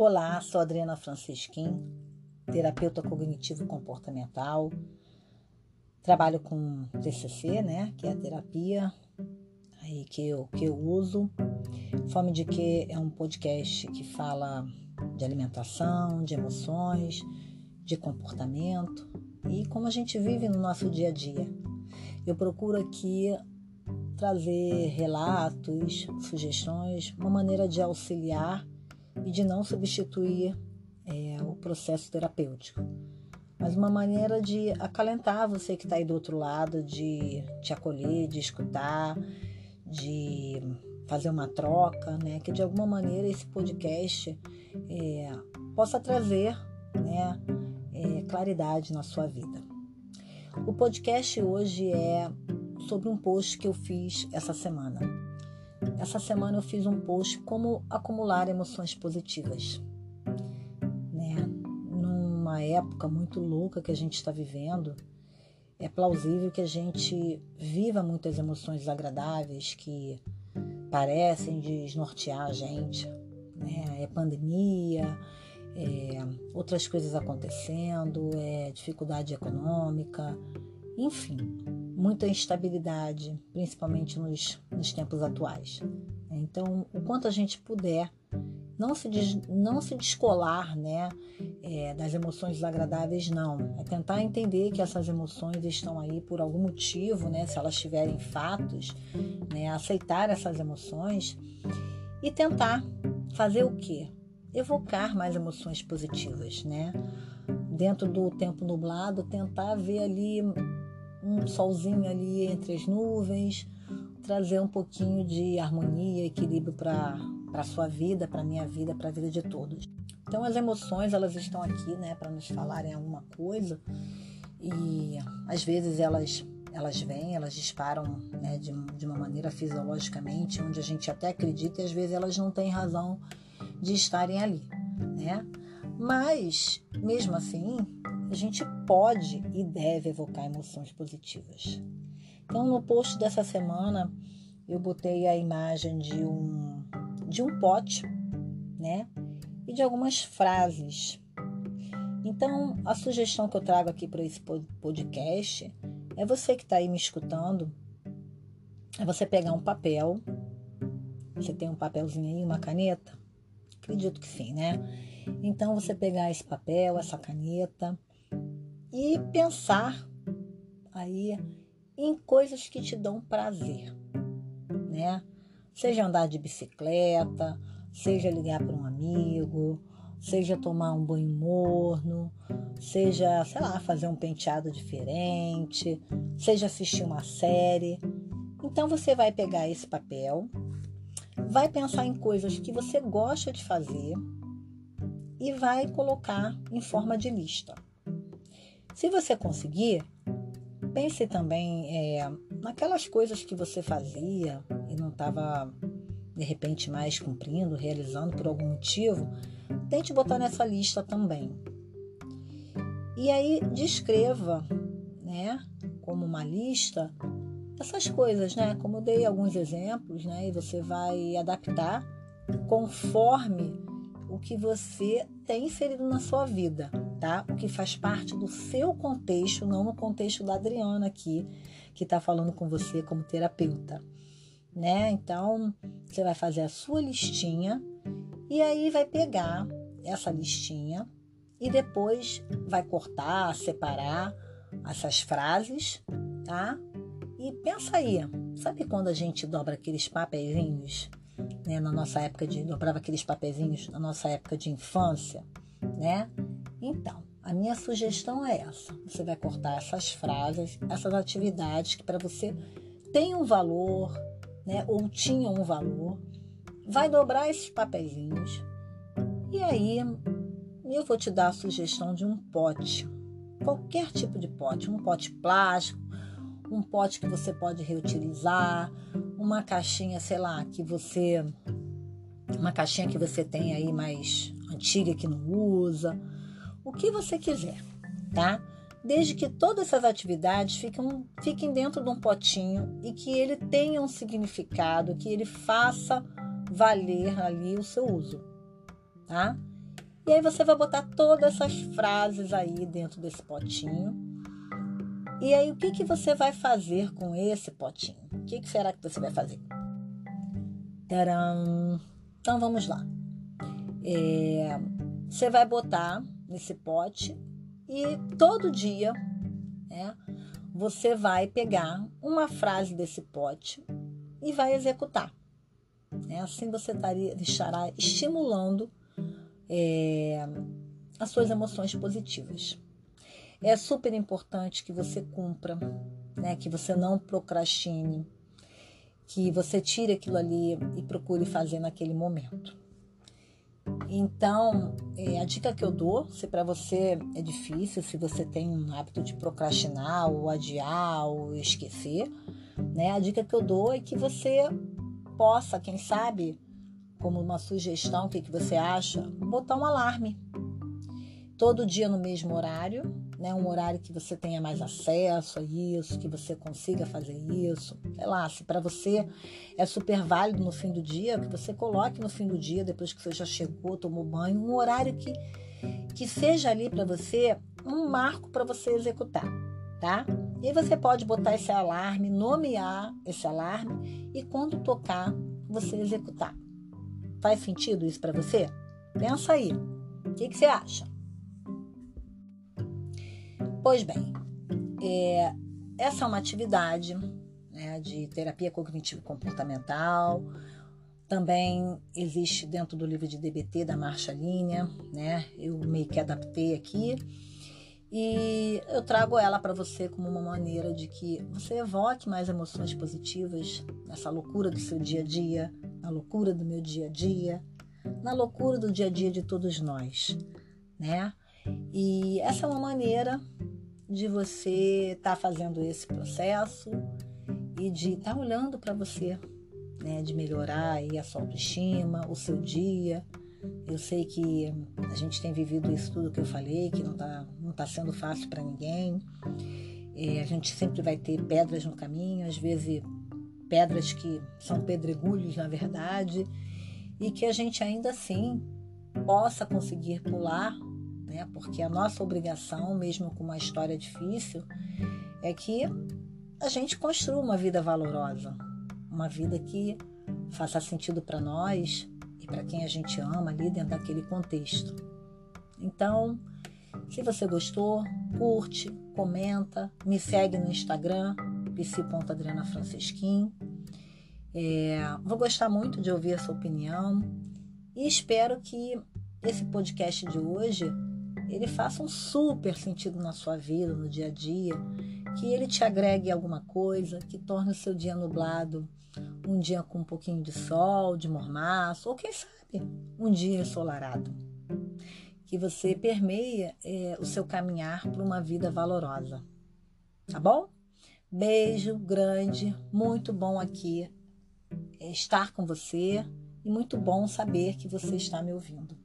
Olá, sou Adriana Francisquim, terapeuta cognitivo comportamental. Trabalho com TCC, né, que é a terapia aí que eu, que eu uso. Fome de que é um podcast que fala de alimentação, de emoções, de comportamento e como a gente vive no nosso dia a dia. Eu procuro aqui trazer relatos, sugestões, uma maneira de auxiliar e de não substituir é, o processo terapêutico, mas uma maneira de acalentar você que está aí do outro lado, de te acolher, de escutar, de fazer uma troca, né? Que de alguma maneira esse podcast é, possa trazer, né, é, claridade na sua vida. O podcast hoje é sobre um post que eu fiz essa semana. Essa semana eu fiz um post como acumular emoções positivas. Né? Numa época muito louca que a gente está vivendo, é plausível que a gente viva muitas emoções desagradáveis que parecem desnortear a gente. Né? É pandemia, é outras coisas acontecendo, é dificuldade econômica, enfim, muita instabilidade, principalmente nos, nos tempos atuais. Então, o quanto a gente puder não se, des, não se descolar né, é, das emoções desagradáveis, não. É tentar entender que essas emoções estão aí por algum motivo, né, se elas tiverem fatos, né, aceitar essas emoções e tentar fazer o quê? Evocar mais emoções positivas, né? Dentro do tempo nublado, tentar ver ali um solzinho ali entre as nuvens, trazer um pouquinho de harmonia, equilíbrio para a sua vida, para a minha vida, para a vida de todos. Então as emoções elas estão aqui, né, para nos falarem alguma coisa e às vezes elas elas vêm, elas disparam né, de, de uma maneira fisiologicamente, onde a gente até acredita e às vezes elas não têm razão de estarem ali, né? Mas mesmo assim, a gente pode e deve evocar emoções positivas. Então, no post dessa semana, eu botei a imagem de um, de um pote, né? E de algumas frases. Então, a sugestão que eu trago aqui para esse podcast é você que está aí me escutando, é você pegar um papel. Você tem um papelzinho aí, uma caneta? Acredito que sim, né? Então, você pegar esse papel, essa caneta, e pensar aí em coisas que te dão prazer, né? Seja andar de bicicleta, seja ligar para um amigo, seja tomar um banho morno, seja, sei lá, fazer um penteado diferente, seja assistir uma série. Então você vai pegar esse papel, vai pensar em coisas que você gosta de fazer e vai colocar em forma de lista. Se você conseguir, pense também é, naquelas coisas que você fazia e não estava de repente mais cumprindo, realizando por algum motivo, tente botar nessa lista também. E aí descreva, né, como uma lista essas coisas, né? Como eu dei alguns exemplos, né? E você vai adaptar conforme o que você tem inserido na sua vida, tá? O que faz parte do seu contexto, não no contexto da Adriana aqui, que está falando com você como terapeuta, né? Então, você vai fazer a sua listinha e aí vai pegar essa listinha e depois vai cortar, separar essas frases, tá? E pensa aí, sabe quando a gente dobra aqueles papeizinhos né, na nossa época de dobrava aqueles papezinhos na nossa época de infância, né? Então, a minha sugestão é essa. Você vai cortar essas frases, essas atividades que para você têm um valor, né, ou tinham um valor. Vai dobrar esses papezinhos. E aí eu vou te dar a sugestão de um pote. Qualquer tipo de pote, um pote plástico, um pote que você pode reutilizar, uma caixinha, sei lá, que você. Uma caixinha que você tem aí mais antiga que não usa. O que você quiser, tá? Desde que todas essas atividades fiquem, fiquem dentro de um potinho e que ele tenha um significado, que ele faça valer ali o seu uso, tá? E aí você vai botar todas essas frases aí dentro desse potinho. E aí o que, que você vai fazer com esse potinho? O que, que será que você vai fazer? Tcharam! Então vamos lá. É, você vai botar nesse pote e todo dia né, você vai pegar uma frase desse pote e vai executar. É, assim você estaria, estará estimulando é, as suas emoções positivas. É super importante que você cumpra, né, que você não procrastine, que você tire aquilo ali e procure fazer naquele momento. Então, é, a dica que eu dou, se para você é difícil, se você tem um hábito de procrastinar ou adiar ou esquecer, né? A dica que eu dou é que você possa, quem sabe, como uma sugestão, o que, que você acha, botar um alarme. Todo dia no mesmo horário, né? Um horário que você tenha mais acesso a isso, que você consiga fazer isso. Sei lá, se para você é super válido no fim do dia, que você coloque no fim do dia, depois que você já chegou, tomou banho, um horário que, que seja ali para você um marco para você executar, tá? E você pode botar esse alarme, nomear esse alarme e quando tocar, você executar. Faz sentido isso para você? Pensa aí. O que, que você acha? Pois bem, é, essa é uma atividade né, de terapia cognitivo-comportamental. Também existe dentro do livro de DBT da Marcha Linha, né? Eu meio que adaptei aqui. E eu trago ela para você como uma maneira de que você evoque mais emoções positivas nessa loucura do seu dia a dia, na loucura do meu dia a dia, na loucura do dia a dia de todos nós, né? E essa é uma maneira de você estar tá fazendo esse processo e de estar tá olhando para você, né, de melhorar aí a sua autoestima, o seu dia. Eu sei que a gente tem vivido isso tudo que eu falei, que não está não tá sendo fácil para ninguém. É, a gente sempre vai ter pedras no caminho, às vezes pedras que são pedregulhos, na verdade, e que a gente ainda assim possa conseguir pular né? Porque a nossa obrigação, mesmo com uma história difícil, é que a gente construa uma vida valorosa, uma vida que faça sentido para nós e para quem a gente ama ali dentro daquele contexto. Então, se você gostou, curte, comenta, me segue no Instagram, psi.adrianafrancesquim. É, vou gostar muito de ouvir a sua opinião e espero que esse podcast de hoje ele faça um super sentido na sua vida, no dia a dia, que ele te agregue alguma coisa, que torne o seu dia nublado um dia com um pouquinho de sol, de mormaço, ou quem sabe, um dia ensolarado. Que você permeia é, o seu caminhar para uma vida valorosa. Tá bom? Beijo grande, muito bom aqui é, estar com você e muito bom saber que você está me ouvindo.